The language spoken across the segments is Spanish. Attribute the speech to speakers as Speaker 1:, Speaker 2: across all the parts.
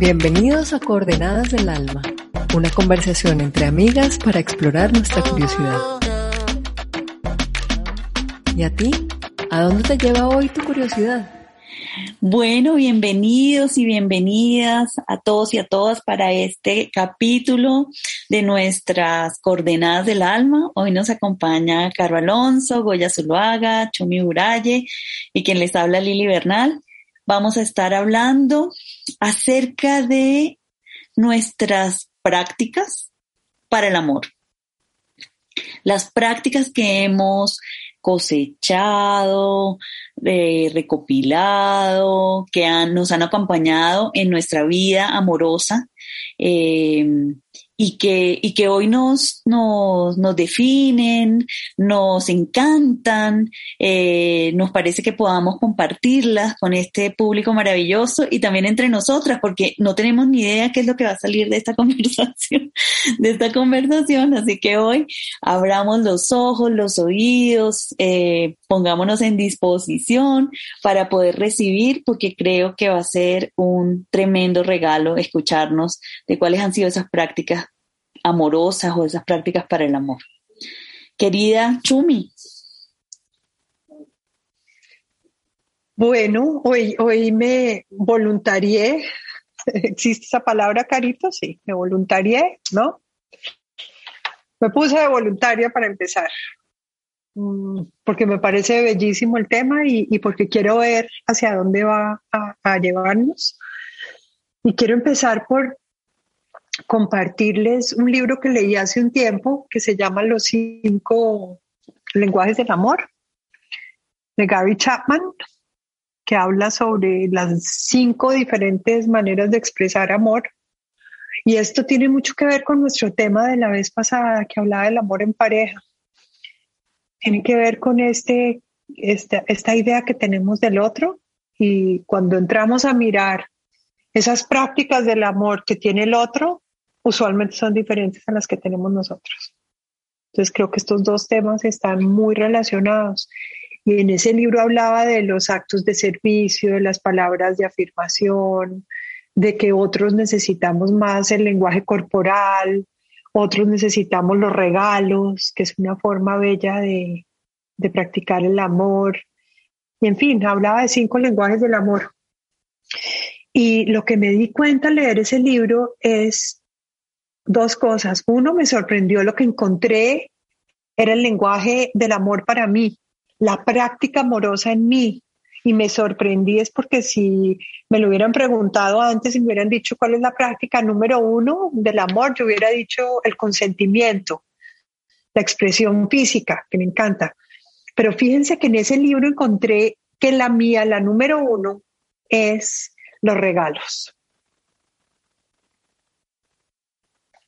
Speaker 1: Bienvenidos a Coordenadas del Alma, una conversación entre amigas para explorar nuestra curiosidad. ¿Y a ti? ¿A dónde te lleva hoy tu curiosidad?
Speaker 2: Bueno, bienvenidos y bienvenidas a todos y a todas para este capítulo de nuestras coordenadas del alma. Hoy nos acompaña Caro Alonso, Goya Zuluaga, Chumi Uraye y quien les habla Lili Bernal. Vamos a estar hablando acerca de nuestras prácticas para el amor. Las prácticas que hemos cosechado, eh, recopilado, que nos han acompañado en nuestra vida amorosa eh, y que, y que hoy nos, nos, nos definen, nos encantan, eh, nos parece que podamos compartirlas con este público maravilloso y también entre nosotras, porque no tenemos ni idea qué es lo que va a salir de esta conversación, de esta conversación, así que hoy abramos los ojos, los oídos, eh, pongámonos en disposición para poder recibir, porque creo que va a ser un tremendo regalo escucharnos de cuáles han sido esas prácticas amorosas o esas prácticas para el amor. Querida Chumi.
Speaker 3: Bueno, hoy, hoy me voluntarié. ¿Existe esa palabra, Carito? Sí, me voluntarié, ¿no? Me puse de voluntaria para empezar, mm, porque me parece bellísimo el tema y, porque quiero ver hacia dónde va a llevarnos. Y quiero empezar por compartirles un libro que leí hace un tiempo que se llama Los cinco lenguajes del amor de Gary Chapman, que habla sobre las cinco diferentes maneras de expresar amor. Y esto tiene mucho que ver con nuestro tema de la vez pasada, que hablaba del amor en pareja. Tiene que ver con este, esta, esta idea que tenemos del otro y cuando entramos a mirar esas prácticas del amor que tiene el otro, usualmente son diferentes a las que tenemos nosotros. Entonces creo que estos dos temas están muy relacionados. Y en ese libro hablaba de los actos de servicio, de las palabras de afirmación, de que otros necesitamos más el lenguaje corporal, otros necesitamos los regalos, que es una forma bella de, de practicar el amor. Y en fin, hablaba de cinco lenguajes del amor. Y lo que me di cuenta al leer ese libro es dos cosas. Uno, me sorprendió lo que encontré, era el lenguaje del amor para mí, la práctica amorosa en mí. Y me sorprendí es porque si me lo hubieran preguntado antes y me hubieran dicho cuál es la práctica número uno del amor, yo hubiera dicho el consentimiento, la expresión física, que me encanta. Pero fíjense que en ese libro encontré que la mía, la número uno, es los regalos.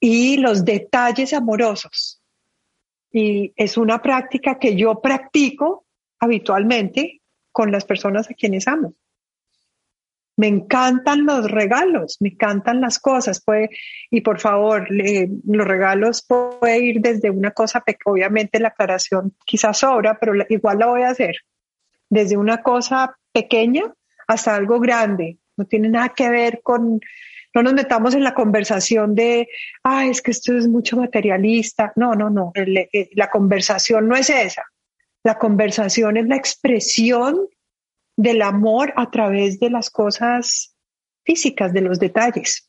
Speaker 3: Y los detalles amorosos. Y es una práctica que yo practico habitualmente con las personas a quienes amo. Me encantan los regalos, me encantan las cosas. Puede, y por favor, los regalos puede ir desde una cosa, obviamente la aclaración quizás sobra, pero igual la voy a hacer. Desde una cosa pequeña hasta algo grande. No tiene nada que ver con no nos metamos en la conversación de, ah, es que esto es mucho materialista. No, no, no. Eh, la conversación no es esa. La conversación es la expresión del amor a través de las cosas físicas, de los detalles.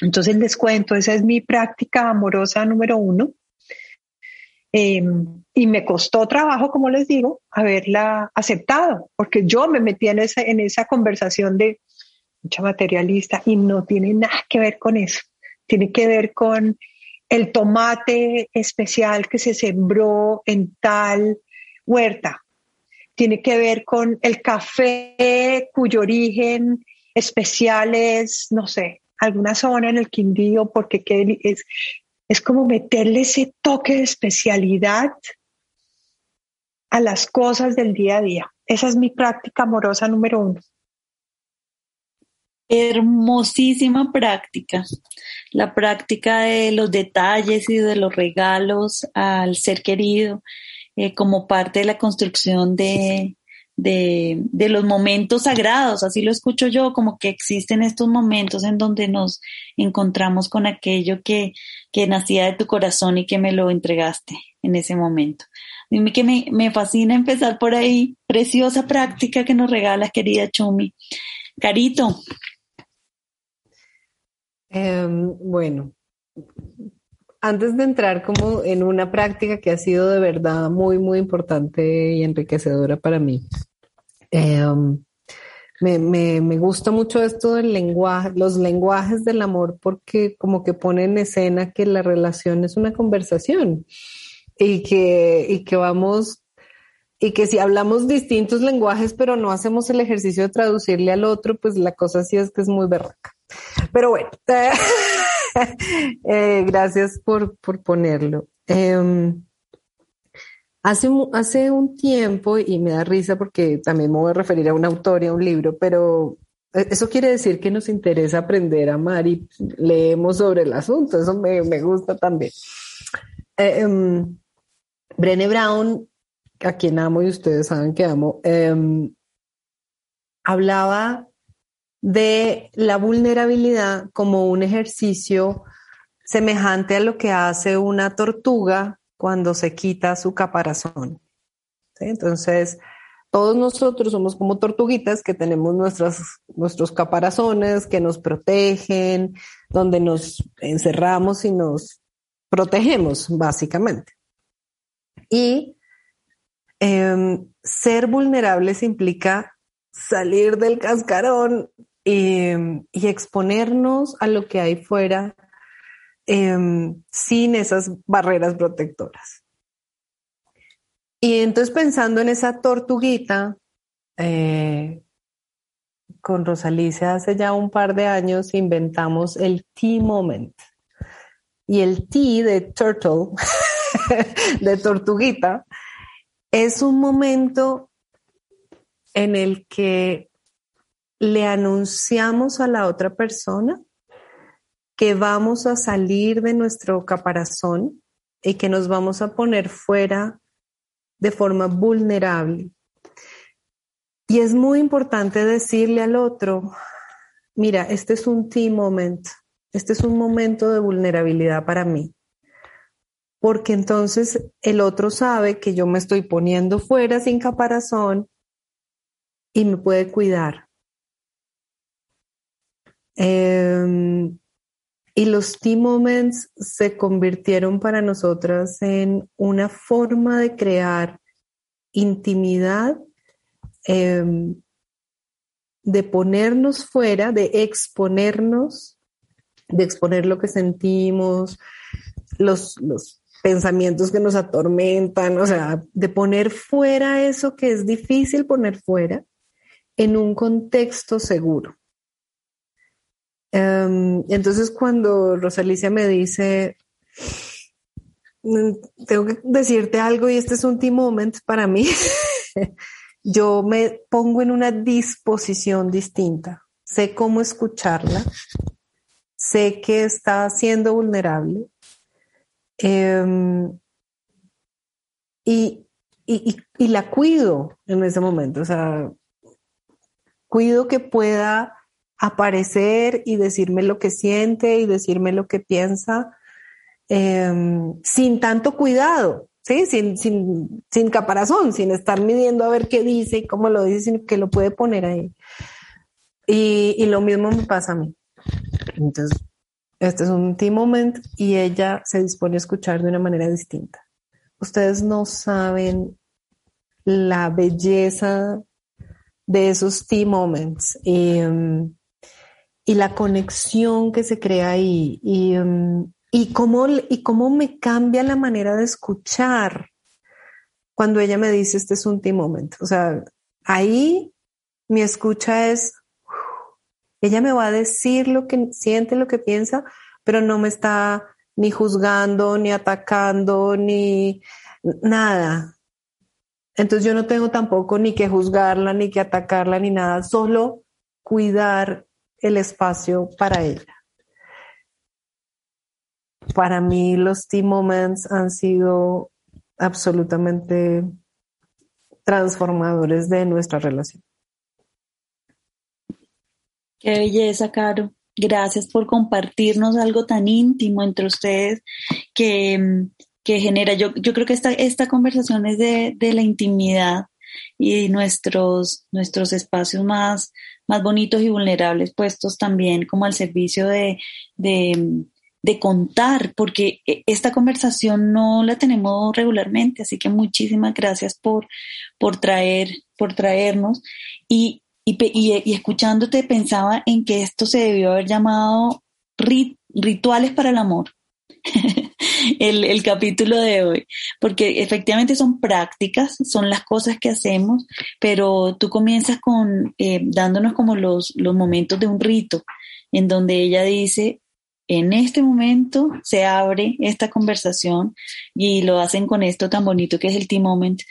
Speaker 3: Entonces les cuento, esa es mi práctica amorosa número uno. Em, y me costó trabajo, como les digo, haberla aceptado, porque yo me metí en esa, en esa conversación de, mucha materialista y no tiene nada que ver con eso. Tiene que ver con el tomate especial que se sembró en tal huerta. Tiene que ver con el café cuyo origen especial es, no sé, alguna zona en el Quindío, porque es, es como meterle ese toque de especialidad a las cosas del día a día. Esa es mi práctica amorosa número uno.
Speaker 2: Hermosísima práctica, la práctica de los detalles y de los regalos al ser querido eh, como parte de la construcción de, de, los momentos sagrados, así lo escucho yo, como que existen estos momentos en donde nos encontramos con aquello que, que nacía de tu corazón y que me lo entregaste en ese momento. Dime que me, me fascina empezar por ahí, preciosa práctica que nos regala querida Chumi. Carito.
Speaker 4: Em, bueno, antes de entrar como en una práctica que ha sido de verdad muy, muy importante y enriquecedora para mí, em, me, me, me, gusta mucho esto del lenguaje, los lenguajes del amor, porque como que pone en escena que la relación es una conversación y que, y que vamos, y que si hablamos distintos lenguajes, pero no hacemos el ejercicio de traducirle al otro, pues la cosa sí es que es muy berraca. Pero bueno, eh, gracias por, por ponerlo. Em, hace, hace un tiempo, y me da risa porque también me voy a referir a un autor y a un libro, pero e, eso quiere decir que nos interesa aprender a amar y leemos sobre el asunto. Eso me, me gusta también. Eh, Brown, a quien amo y ustedes saben que amo, em, hablaba de la vulnerabilidad como un ejercicio semejante a lo que hace una tortuga cuando se quita su caparazón. Entonces, todos nosotros somos como tortuguitas que tenemos nuestras, nuestros caparazones que nos protegen, donde nos encerramos y nos protegemos, básicamente. Y em, ser vulnerables implica salir del cascarón y, exponernos a lo que hay fuera em, sin esas barreras protectoras. Y entonces pensando en esa tortuguita, eh, con Rosalicia hace ya un par de años inventamos el tea moment. Y el tea de turtle de tortuguita, es un momento en el que le anunciamos a la otra persona que vamos a salir de nuestro caparazón y que nos vamos a poner fuera de forma vulnerable. Y es muy importante decirle al otro, mira, este es un tea moment, este es un momento de vulnerabilidad para mí porque entonces el otro sabe que yo me estoy poniendo fuera sin caparazón y me puede cuidar. Em, y los tea moments se convirtieron para nosotras en una forma de crear intimidad, em, de ponernos fuera, de exponernos, de exponer lo que sentimos, los, los pensamientos que nos atormentan, o sea, de poner fuera eso que es difícil poner fuera en un contexto seguro. Em, entonces cuando Rosalicia me dice, mm, tengo que decirte algo y este es un team moment para mí, yo me pongo en una disposición distinta. Sé cómo escucharla, sé que está siendo vulnerable, Em, y, y, y, la cuido en ese momento, o sea, cuido que pueda aparecer y decirme lo que siente y decirme lo que piensa em, sin tanto cuidado, ¿sí? Sin, sin, sin caparazón, sin estar midiendo a ver qué dice y cómo lo dice, sino que lo puede poner ahí. Y, y lo mismo me pasa a mí. Entonces, este es un team moment y ella se dispone a escuchar de una manera distinta. Ustedes no saben la belleza de esos team moments y, um, y la conexión que se crea ahí y, um, y, cómo, y cómo me cambia la manera de escuchar cuando ella me dice este es un team moment. O sea, ahí mi escucha es ella me va a decir lo que siente, lo que piensa, pero no me está ni juzgando, ni atacando, ni nada. Entonces yo no tengo tampoco ni que juzgarla, ni que atacarla, ni nada, solo cuidar el espacio para ella. Para mí los tea moments han sido absolutamente transformadores de nuestra relación.
Speaker 2: Qué belleza, Caro. Gracias por compartirnos algo tan íntimo entre ustedes que, que genera. Yo, yo creo que esta, esta conversación es de, de la intimidad y nuestros, nuestros espacios más, más bonitos y vulnerables puestos también como al servicio de, de, de, contar, porque esta conversación no la tenemos regularmente, así que muchísimas gracias por, por, traer, por traernos. Y, y, y, escuchándote pensaba en que esto se debió haber llamado rituales para el amor. el, el, capítulo de hoy, porque efectivamente son prácticas, son las cosas que hacemos, pero tú comienzas con eh, dándonos como los, los momentos de un rito, en donde ella dice, en este momento se abre esta conversación y lo hacen con esto tan bonito que es el T-Moment.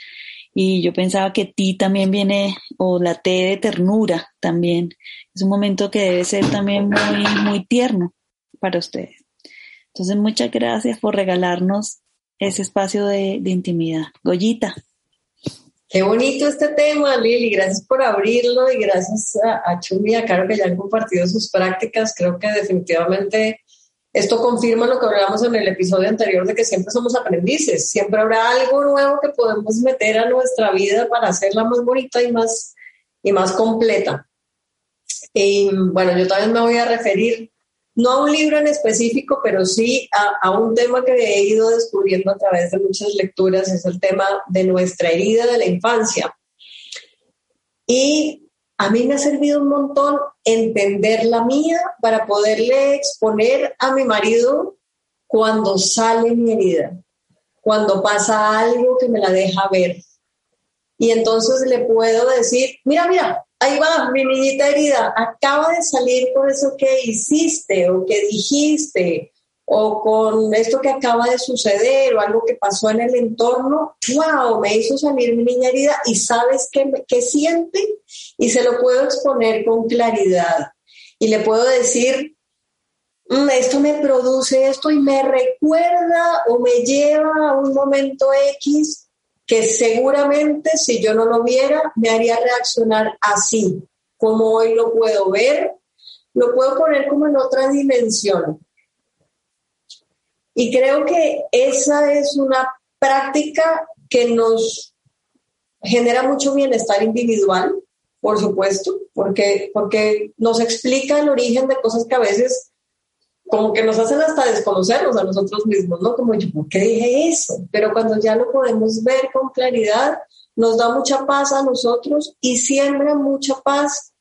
Speaker 2: Y yo pensaba que ti también viene, o la T de ternura también. Es un momento que debe ser también muy, muy tierno para ustedes. Entonces, muchas gracias por regalarnos ese espacio de, intimidad. Goyita.
Speaker 5: Qué bonito este tema, Lili. Gracias por abrirlo y gracias a, a Chumi y a Caro que ya han compartido sus prácticas. Creo que definitivamente esto confirma lo que hablamos en el episodio anterior de que siempre somos aprendices. Siempre habrá algo nuevo que podemos meter a nuestra vida para hacerla más bonita y más, y más completa. Y bueno, yo también me voy a referir no a un libro en específico, pero sí a, un tema que he ido descubriendo a través de muchas lecturas, es el tema de nuestra herida de la infancia. Y a mí me ha servido un montón entender la mía para poderle exponer a mi marido cuando sale mi herida, cuando pasa algo que me la deja ver. Y entonces le puedo decir, mira, mira, ahí va, mi niñita herida, acaba de salir con eso que hiciste o que dijiste o con esto que acaba de suceder o algo que pasó en el entorno, wow, me hizo salir mi niña herida y sabes qué, siente y se lo puedo exponer con claridad. Y le puedo decir, mm, esto me produce esto y me recuerda o me lleva a un momento X que seguramente si yo no lo viera me haría reaccionar así, como hoy lo puedo ver, lo puedo poner como en otra dimensión. Y creo que esa es una práctica que nos genera mucho bienestar individual, por supuesto, porque, porque nos explica el origen de cosas que a veces como que nos hacen hasta desconocernos a nosotros mismos, ¿no? Como yo, ¿por qué dije eso? Pero cuando ya lo podemos ver con claridad, nos da mucha paz a nosotros y siembra mucha paz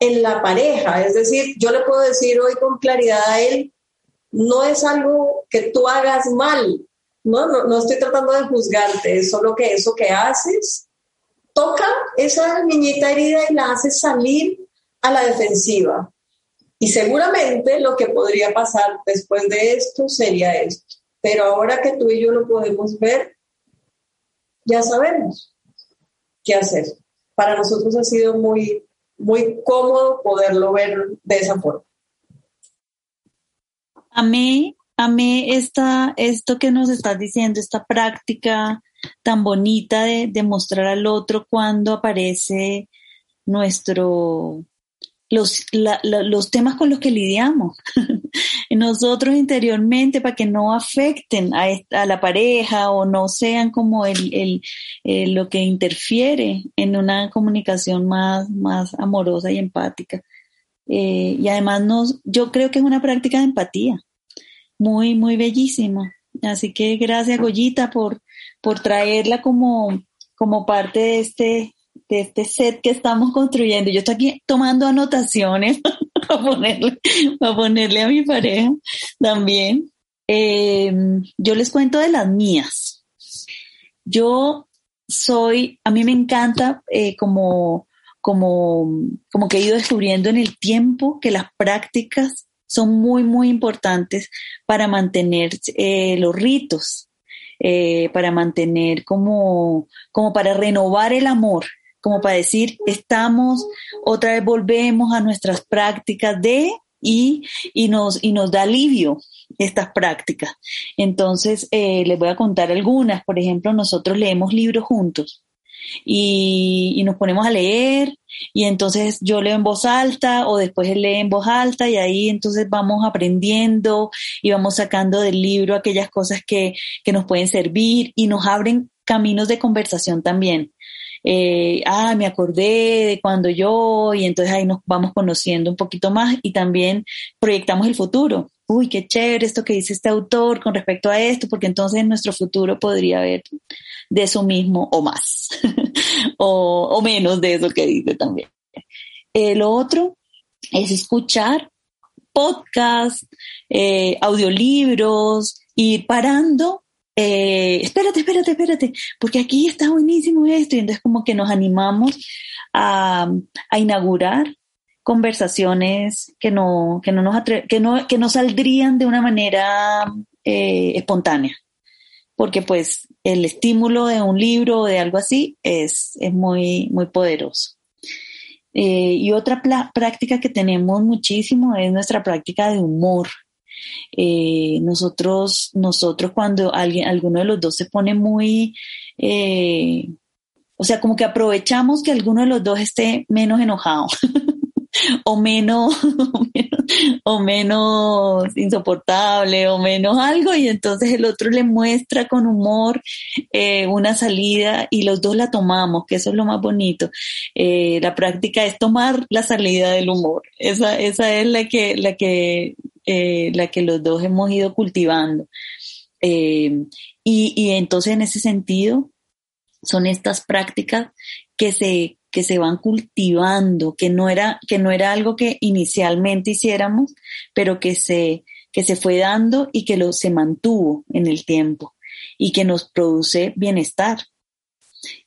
Speaker 5: en la pareja. Es decir, yo le puedo decir hoy con claridad a él, no es algo que tú hagas mal, no, no, no estoy tratando de juzgarte, es solo que eso que haces toca esa niñita herida y la hace salir a la defensiva. Y seguramente lo que podría pasar después de esto sería esto. Pero ahora que tú y yo lo podemos ver, ya sabemos qué hacer. Para nosotros ha sido muy, muy cómodo poderlo ver de esa forma.
Speaker 2: Amé, amé esta, esto que nos estás diciendo, esta práctica tan bonita de, de mostrar al otro cuando aparece nuestro los, los temas con los que lidiamos nosotros interiormente para que no afecten a, a, la pareja o no sean como el, el, lo que interfiere en una comunicación más, más amorosa y empática. Eh, y además yo creo que es una práctica de empatía muy, muy bellísima. Así que gracias Goyita por, por traerla como, como parte de este, de este set que estamos construyendo. Yo estoy aquí tomando anotaciones para ponerle, para ponerle a mi pareja también. Em, yo les cuento de las mías. Yo soy, a mí me encanta eh, como, como, como que he ido descubriendo en el tiempo que las prácticas son muy, muy importantes para mantener eh, los ritos, eh, para mantener como, como para renovar el amor como para decir, estamos, otra vez volvemos a nuestras prácticas de y, y, nos, y nos da alivio estas prácticas. Entonces, eh, les voy a contar algunas. Por ejemplo, nosotros leemos libros juntos. y, nos ponemos a leer y entonces yo leo en voz alta o después él lee en voz alta y ahí entonces vamos aprendiendo y vamos sacando del libro aquellas cosas que, que nos pueden servir y nos abren caminos de conversación también. Eh, ah, me acordé de cuando yo, y entonces ahí nos vamos conociendo un poquito más y también proyectamos el futuro. Uy, qué chévere esto que dice este autor con respecto a esto, porque entonces nuestro futuro podría haber de eso mismo o más, o, menos de eso que dice también. Eh, lo otro es escuchar podcasts, eh, audiolibros, ir parando eh, espérate, espérate, espérate, porque aquí está buenísimo esto. Y entonces como que nos animamos a, inaugurar conversaciones que no, que no nos que no, que no saldrían de una manera eh, espontánea. Porque pues el estímulo de un libro o de algo así es, es muy, muy poderoso. Eh, y otra práctica que tenemos muchísimo es nuestra práctica de humor. Eh, nosotros, nosotros cuando alguien, alguno de los dos se pone muy, eh, o sea, como que aprovechamos que alguno de los dos esté menos enojado. o menos, o menos, insoportable, o menos algo, y entonces el otro le muestra con humor eh, una salida y los dos la tomamos, que eso es lo más bonito. la práctica es tomar la salida del humor. Esa, esa es la que, la que eh, la que los dos hemos ido cultivando. Eh, y, entonces en ese sentido son estas prácticas que se, que se van cultivando, que no, era, que no era algo que inicialmente hiciéramos, pero que se, que se fue dando y que lo, se mantuvo en el tiempo y que nos produce bienestar.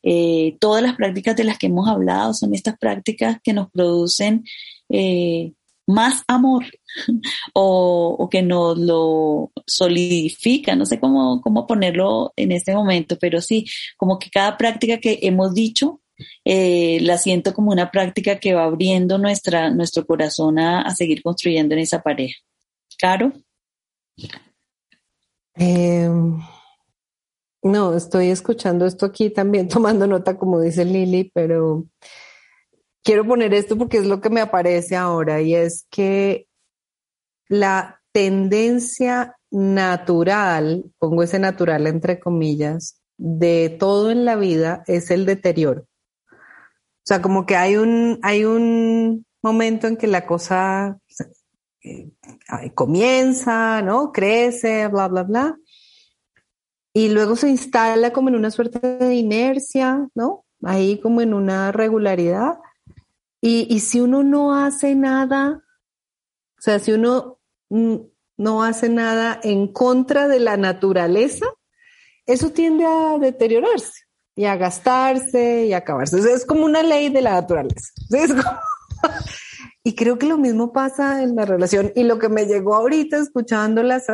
Speaker 2: Eh, todas las prácticas de las que hemos hablado son estas prácticas que nos producen más amor o, que nos lo solidifica, no sé cómo, cómo ponerlo en este momento, pero sí, como que cada práctica que hemos dicho, eh, la siento como una práctica que va abriendo nuestra, nuestro corazón a, seguir construyendo en esa pareja. Caro.
Speaker 4: Em, no, estoy escuchando esto aquí también, tomando nota, como dice Lili, pero quiero poner esto porque es lo que me aparece ahora y es que la tendencia natural, pongo ese natural entre comillas, de todo en la vida es el deterioro. O sea, como que hay un, hay un momento en que la cosa eh, comienza, ¿no? Crece, bla, bla, bla. Y luego se instala como en una suerte de inercia, ¿no? Ahí como en una regularidad. Y, si uno no hace nada, o sea, si uno no hace nada en contra de la naturaleza, eso tiende a deteriorarse y a gastarse y a acabarse. es como una ley de la naturaleza. y creo que lo mismo pasa en la relación. Y lo que me llegó ahorita escuchándolas,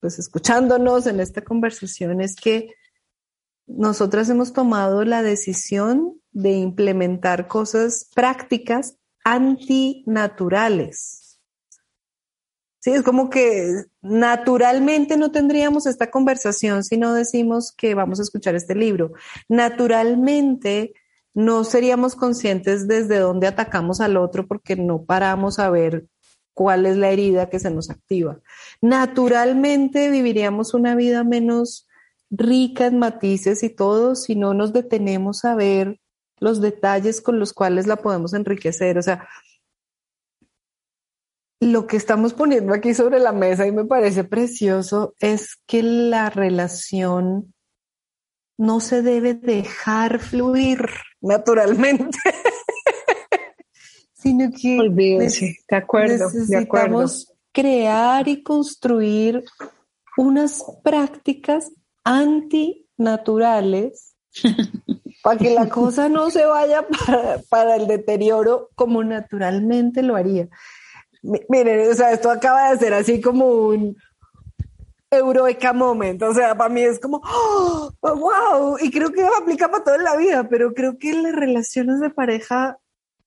Speaker 4: pues escuchándonos en esta conversación es que nosotras hemos tomado la decisión de implementar cosas prácticas antinaturales. Sí, es como que naturalmente no tendríamos esta conversación si no decimos que vamos a escuchar este libro. Naturalmente no seríamos conscientes desde dónde atacamos al otro porque no paramos a ver cuál es la herida que se nos activa. Naturalmente viviríamos una vida menos rica en matices y todo si no nos detenemos a ver los detalles con los cuales la podemos enriquecer. O sea, lo que estamos poniendo aquí sobre la mesa y me parece precioso es que la relación no se debe dejar fluir naturalmente, sino que
Speaker 3: de acuerdo,
Speaker 4: necesitamos crear y construir unas prácticas antinaturales para que la cosa no se vaya para, el deterioro como naturalmente lo haría. Miren, o sea, esto acaba de ser así como un eureka moment, o sea, para mí es como, oh, wow, y creo que aplica para toda la vida, pero creo que en las relaciones de pareja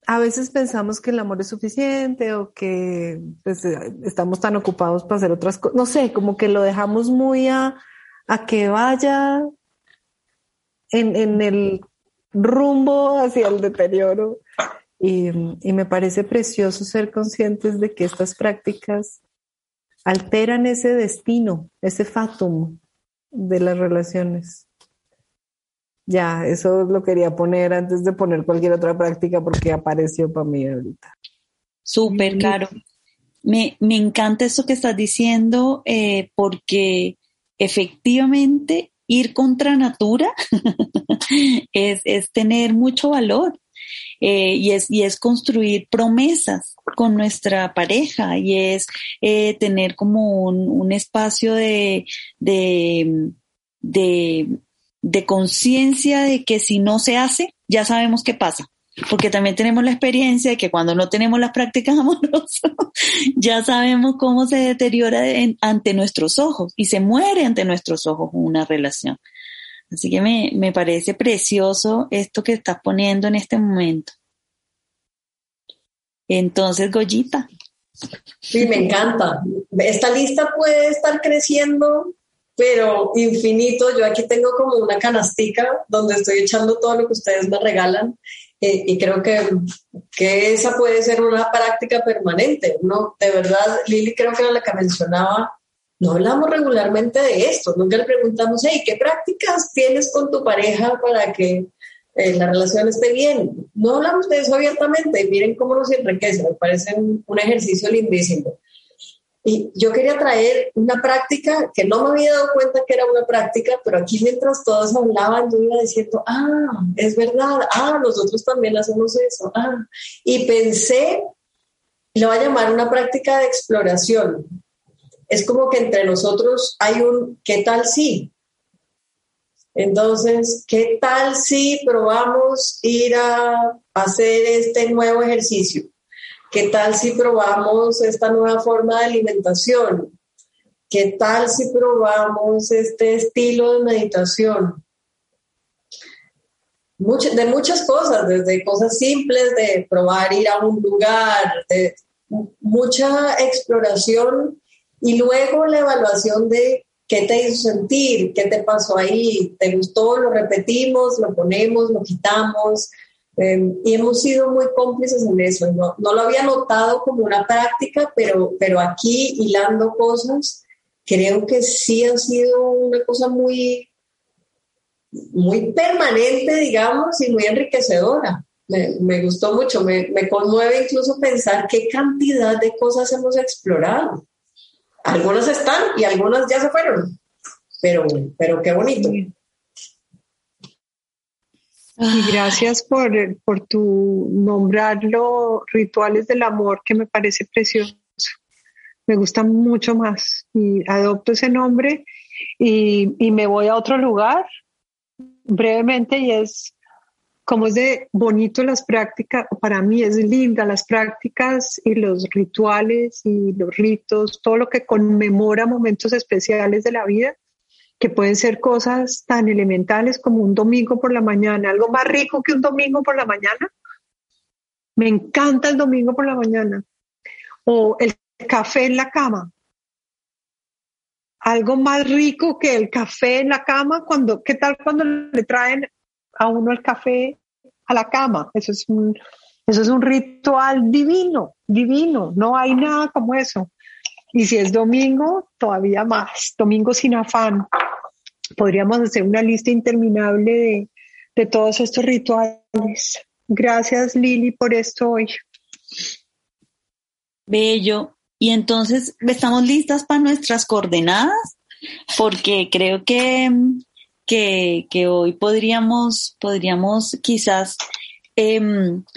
Speaker 4: a veces pensamos que el amor es suficiente o que pues, estamos tan ocupados para hacer otras cosas, no sé, como que lo dejamos muy a, a que vaya en, el rumbo hacia el deterioro. Y, y, me parece precioso ser conscientes de que estas prácticas alteran ese destino, ese fatum de las relaciones. Ya, eso lo quería poner antes de poner cualquier otra práctica porque apareció para mí ahorita.
Speaker 2: Súper, claro. Me, me, encanta eso que estás diciendo eh, porque efectivamente ir contra natura es, es, tener mucho valor eh, y, es, y es construir promesas con nuestra pareja y es eh, tener como un, un espacio de, de, de, de conciencia de que si no se hace, ya sabemos qué pasa porque también tenemos la experiencia de que cuando no tenemos las prácticas amorosas, ya sabemos cómo se deteriora ante nuestros ojos y se muere ante nuestros ojos una relación. Así que me, me parece precioso esto que estás poniendo en este momento. Entonces, Goyita.
Speaker 5: Sí, me encanta. Esta lista puede estar creciendo, pero infinito. Yo aquí tengo como una canastica donde estoy echando todo lo que ustedes me regalan eh, y creo que, que, esa puede ser una práctica permanente. ¿no? De verdad, Lili creo que era la que mencionaba, no hablamos regularmente de esto, nunca le preguntamos, hey, ¿qué prácticas tienes con tu pareja para que eh, la relación esté bien? No hablamos de eso abiertamente miren cómo nos enriquece, me parece un, un ejercicio lindísimo. Y yo quería traer una práctica que no me había dado cuenta que era una práctica, pero aquí mientras todos hablaban, yo iba diciendo, ah, es verdad, ah, nosotros también hacemos eso, ah. Y pensé, lo voy a llamar una práctica de exploración. Es como que entre nosotros hay un, ¿qué tal si? Entonces, ¿qué tal si probamos ir a hacer este nuevo ejercicio? ¿Qué tal si probamos esta nueva forma de alimentación? ¿Qué tal si probamos este estilo de meditación? de muchas cosas, desde cosas simples, de probar ir a un lugar, de mucha exploración y luego la evaluación de qué te hizo sentir, qué te pasó ahí, te gustó, lo repetimos, lo ponemos, lo quitamos, Em, y hemos sido muy cómplices en eso. No, no, lo había notado como una práctica, pero, pero aquí hilando cosas, creo que sí ha sido una cosa muy, muy permanente, digamos, y muy enriquecedora. Me, gustó mucho, me, me, conmueve incluso pensar qué cantidad de cosas hemos explorado. Algunas están y algunas ya se fueron, pero, pero qué bonito.
Speaker 3: Y gracias por, por tu nombrarlo rituales del amor, que me parece precioso. Me gusta mucho más. Y adopto ese nombre y, y me voy a otro lugar brevemente y es como es de bonito las prácticas, para mí es linda las prácticas y los rituales y los ritos, todo lo que conmemora momentos especiales de la vida que pueden ser cosas tan elementales como un domingo por la mañana, algo más rico que un domingo por la mañana. Me encanta el domingo por la mañana. O el café en la cama. Algo más rico que el café en la cama, cuando, ¿qué tal cuando le traen a uno el café a la cama? Eso es un, eso es un ritual divino, divino. No hay nada como eso. Y si es domingo, todavía más. Domingo sin afán podríamos hacer una lista interminable de, de todos estos rituales. Gracias Lili por esto hoy.
Speaker 2: Bello. Y entonces, ¿estamos listas para nuestras coordenadas? Porque creo que, que, que hoy podríamos, podríamos quizás eh,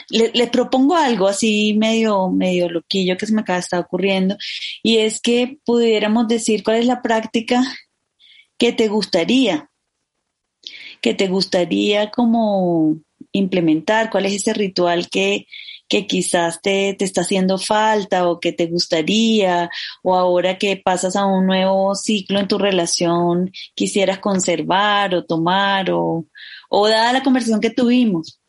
Speaker 2: les propongo algo así medio, medio loquillo que se me acaba de estar ocurriendo, y es que pudiéramos decir cuál es la práctica ¿Qué te gustaría? ¿Qué te gustaría como implementar? ¿Cuál es ese ritual que, que quizás te, te, está haciendo falta o que te gustaría o ahora que pasas a un nuevo ciclo en tu relación quisieras conservar o tomar o, o dada la conversación que tuvimos?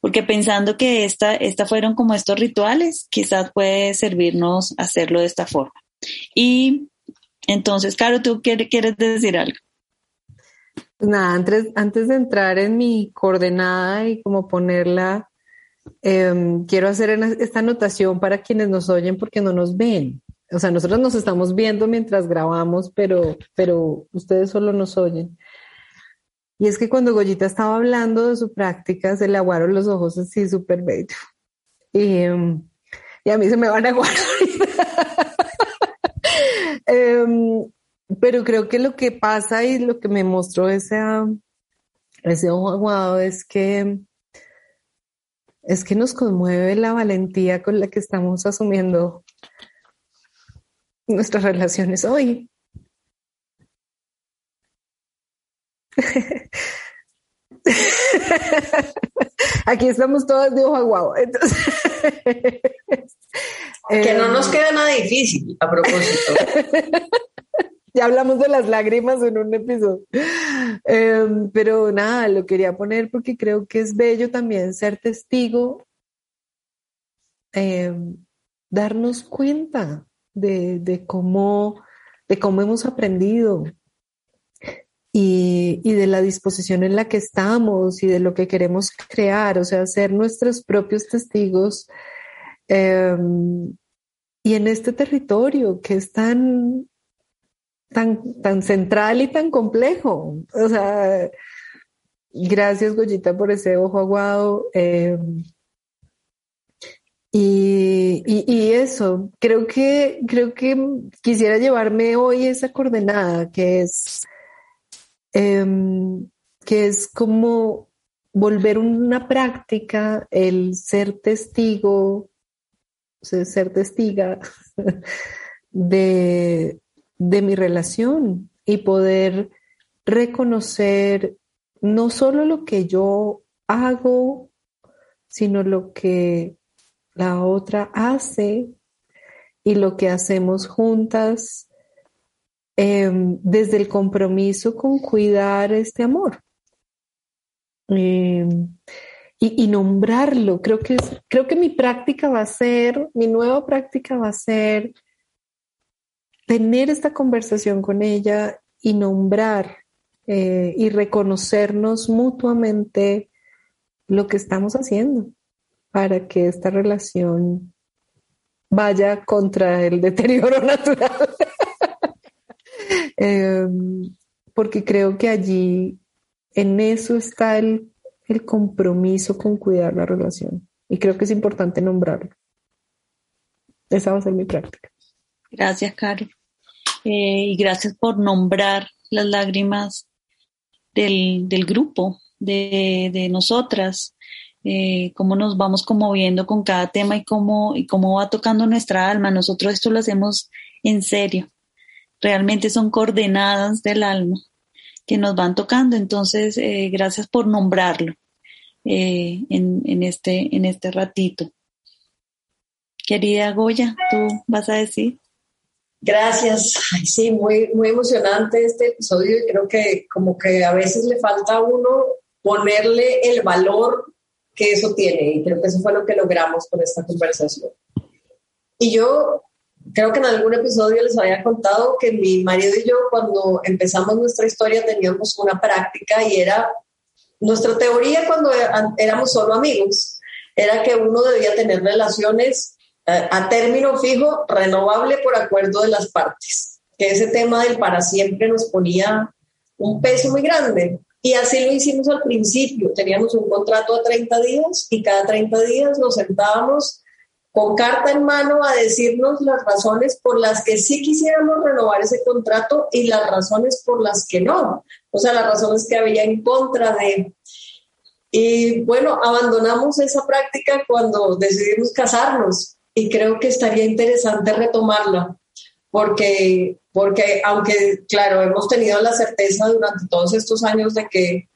Speaker 2: Porque pensando que esta, esta fueron como estos rituales, quizás puede servirnos hacerlo de esta forma. Y entonces, Caro, ¿tú quieres decir algo?
Speaker 4: Nada, antes, de entrar en mi coordenada y como ponerla, em, quiero hacer esta anotación para quienes nos oyen porque no nos ven. O sea, nosotros nos estamos viendo mientras grabamos, pero, pero ustedes solo nos oyen. Y es que cuando Goyita estaba hablando de su práctica, se le aguaron los ojos así súper bello. Y, em, y, a mí se me van a aguar. um, pero creo que lo que pasa y lo que me mostró ese, ese ojo aguado es que es que nos conmueve la valentía con la que estamos asumiendo nuestras relaciones hoy. Aquí estamos todas de ojo aguado.
Speaker 5: que no nos queda nada difícil a propósito.
Speaker 4: ya hablamos de las lágrimas en un episodio. Em, pero nada, lo quería poner porque creo que es bello también ser testigo, em, darnos cuenta de, cómo, de cómo hemos aprendido y, de la disposición en la que estamos y de lo que queremos crear, o sea, ser nuestros propios testigos. Em, y en este territorio que es tan tan, tan central y tan complejo. O sea, gracias Goyita por ese ojo aguado. Eh, y, y, eso, creo que, creo que quisiera llevarme hoy esa coordenada que es, em, que es como volver una práctica el ser testigo, ser testiga de, de mi relación y poder reconocer no solo lo que yo hago, sino lo que la otra hace y lo que hacemos juntas em, desde el compromiso con cuidar este amor. Em, y, nombrarlo, creo que, creo que mi práctica va a ser, mi nueva práctica va a ser tener esta conversación con ella y nombrar eh, y reconocernos mutuamente lo que estamos haciendo para que esta relación vaya contra el deterioro natural. Em, porque creo que allí, en eso está el, el compromiso con cuidar la relación. Y creo que es importante nombrarlo. Esa va a ser mi práctica.
Speaker 2: Gracias, Caro. Eh, y gracias por nombrar las lágrimas del, grupo, de, nosotras, eh, cómo nos vamos conmoviendo con cada tema y cómo, y cómo va tocando nuestra alma. Nosotros esto lo hacemos en serio. Realmente son coordenadas del alma que nos van tocando. Entonces, eh, gracias por nombrarlo en, en, este, en este ratito. Querida Goya, ¿tú vas a decir?
Speaker 5: Gracias. sí, muy, muy emocionante este episodio y creo que como que a veces le falta a uno ponerle el valor que eso tiene y creo que eso fue lo que logramos con esta conversación. Y yo creo que en algún episodio les había contado que mi marido y yo cuando empezamos nuestra historia teníamos una práctica y era nuestra teoría cuando éramos solo amigos, era que uno debía tener relaciones a término fijo, renovable por acuerdo de las partes, que ese tema del para siempre nos ponía un peso muy grande. Y así lo hicimos al principio. Teníamos un contrato a 30 días y cada 30 días nos sentábamos con carta en mano a decirnos las razones por las que sí quisiéramos renovar ese contrato y las razones por las que no. O sea, las razones que había en contra de... Y bueno, abandonamos esa práctica cuando decidimos casarnos y creo que estaría interesante retomarla, porque, porque aunque, claro, hemos tenido la certeza durante todos estos años de que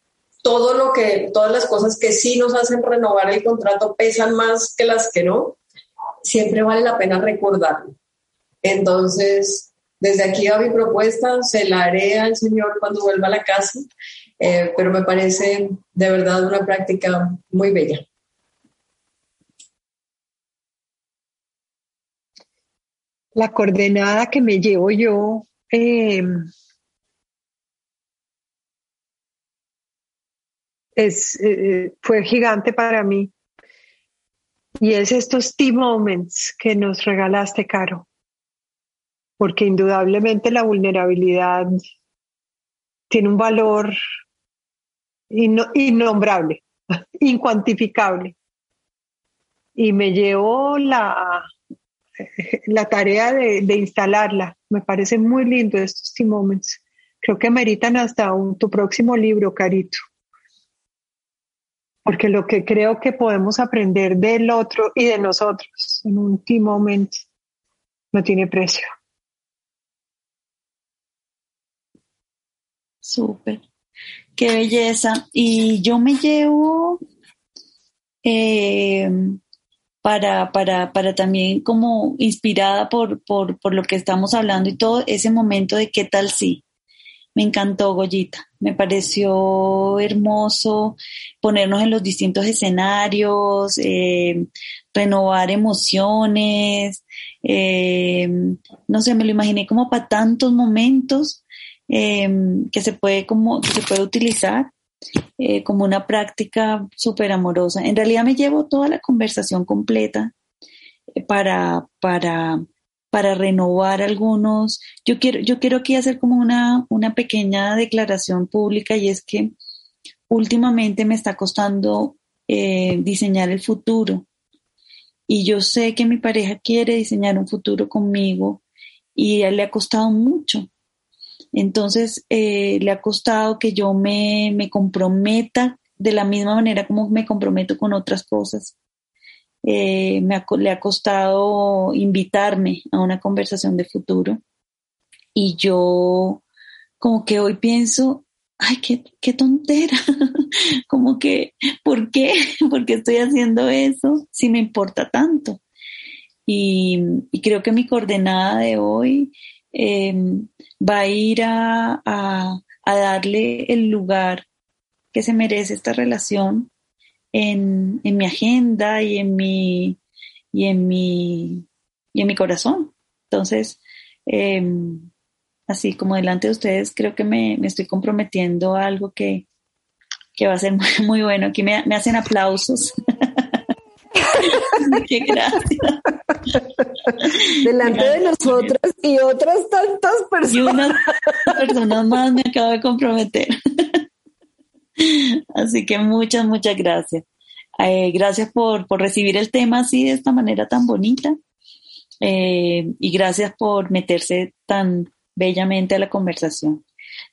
Speaker 5: todo lo que, todas las cosas que sí nos hacen renovar el contrato pesan más que las que no, siempre vale la pena recordarlo. Entonces, desde aquí va mi propuesta, se la haré al Señor cuando vuelva a la casa, eh, pero me parece de verdad una práctica muy bella.
Speaker 3: la coordenada que me llevo yo em, es, eh, fue gigante para mí. Y es estos T-moments que nos regalaste, Caro. Porque indudablemente la vulnerabilidad tiene un valor innombrable, incuantificable. Y me llevó la, la tarea de, instalarla. Me parece muy lindo estos T-moments. Creo que meritan hasta tu próximo libro, Carito. Porque lo que creo que podemos aprender del otro y de nosotros en un T-moment no tiene precio.
Speaker 2: Súper. Qué belleza. Y yo me llevo eh, para, para, para también como inspirada por, por, por lo que estamos hablando y todo ese momento de qué tal si. Me encantó Goyita, me pareció hermoso ponernos en los distintos escenarios, eh, renovar emociones, eh, no sé, me lo imaginé como para tantos momentos eh, que se puede como se puede utilizar como una práctica súper amorosa. En realidad me llevo toda la conversación completa para, para, para renovar algunos. Yo quiero, yo quiero aquí hacer como una, una pequeña declaración pública y es que últimamente me está costando eh, diseñar el futuro. Y yo sé que mi pareja quiere diseñar un futuro conmigo y le ha costado mucho. Entonces, eh, le ha costado que yo me, me, comprometa de la misma manera como me comprometo con otras cosas. Eh, me le ha costado invitarme a una conversación de futuro. Y yo como que hoy pienso, ay, qué, qué tontera, como que, ¿por qué? ¿Por qué estoy haciendo eso si me importa tanto? Y, creo que mi coordenada de hoy Em, va a ir a, darle el lugar que se merece esta relación en, mi agenda y en mi, y en mi, y en mi corazón. Entonces, em, así como delante de ustedes, creo que me, estoy comprometiendo a algo que, va a ser muy, bueno. Aquí me, me hacen aplausos. Qué gracias.
Speaker 4: Delante de nosotras y otras tantas personas. Y
Speaker 2: unas personas más me acabo de comprometer. Así que muchas, muchas gracias. Eh, gracias por, recibir el tema así de esta manera tan bonita. Eh, y gracias por meterse tan bellamente a la conversación.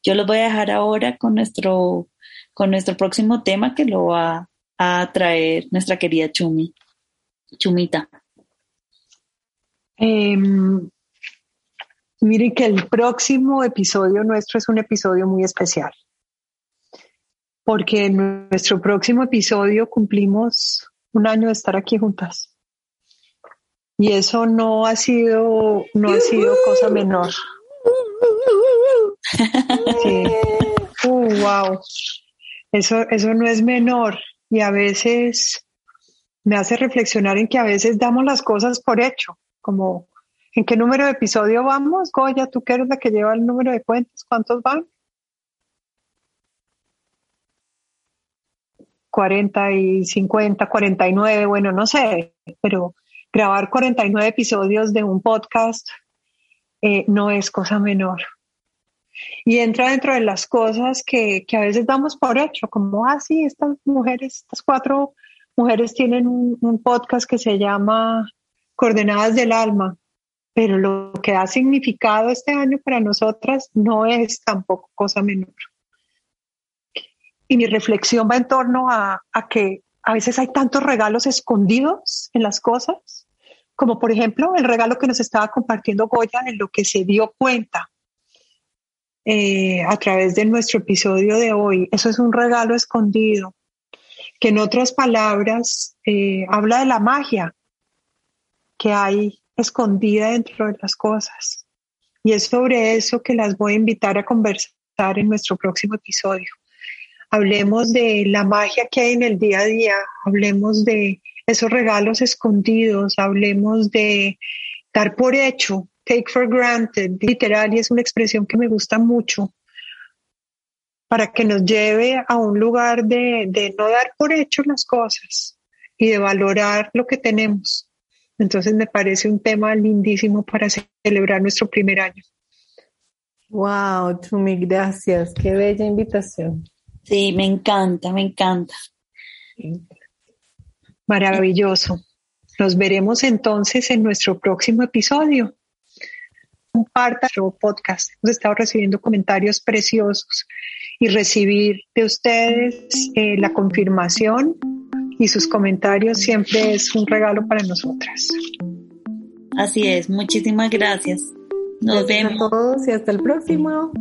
Speaker 2: Yo los voy a dejar ahora con nuestro, con nuestro próximo tema que lo va a traer nuestra querida Chumi. Chumita.
Speaker 3: Em, miren que el próximo episodio nuestro es un episodio muy especial, porque en nuestro próximo episodio cumplimos un año de estar aquí juntas. Y eso no ha sido, no ha sido cosa menor. Uh, wow. Eso, eso no es menor. Y a veces me hace reflexionar en que a veces damos las cosas por hecho, como ¿en qué número de episodio vamos? Goya, tú que eres la que lleva el número de cuentas, ¿cuántos van? 40 y 50, 49, bueno, no sé, pero grabar 49 episodios de un podcast eh, no es cosa menor. Y entra dentro de las cosas que, que a veces damos por hecho, como, ah, sí, estas mujeres, estas cuatro mujeres tienen un, podcast que se llama Coordenadas del Alma, pero lo que ha significado este año para nosotras no es tampoco cosa menor. Y mi reflexión va en torno a, que a veces hay tantos regalos escondidos en las cosas, como por ejemplo el regalo que nos estaba compartiendo Goya en lo que se dio cuenta eh, a través de nuestro episodio de hoy. Eso es un regalo escondido que en otras palabras eh, habla de la magia que hay escondida dentro de las cosas. Y es sobre eso que las voy a invitar a conversar en nuestro próximo episodio. Hablemos de la magia que hay en el día a día, hablemos de esos regalos escondidos, hablemos de dar por hecho, take for granted, literal, y es una expresión que me gusta mucho, para que nos lleve a un lugar de, no dar por hecho las cosas y de valorar lo que tenemos. Entonces me parece un tema lindísimo para celebrar nuestro primer año.
Speaker 4: Wow, Chumi, gracias. Qué bella invitación.
Speaker 2: Sí, me encanta, me encanta.
Speaker 3: Maravilloso. Nos veremos entonces en nuestro próximo episodio. Comparta nuestro podcast. Hemos estado recibiendo comentarios preciosos y recibir de ustedes eh, la confirmación y sus comentarios siempre es un regalo para nosotras.
Speaker 2: Así es, muchísimas gracias. Nos
Speaker 4: gracias
Speaker 2: vemos.
Speaker 4: a todos y hasta el próximo.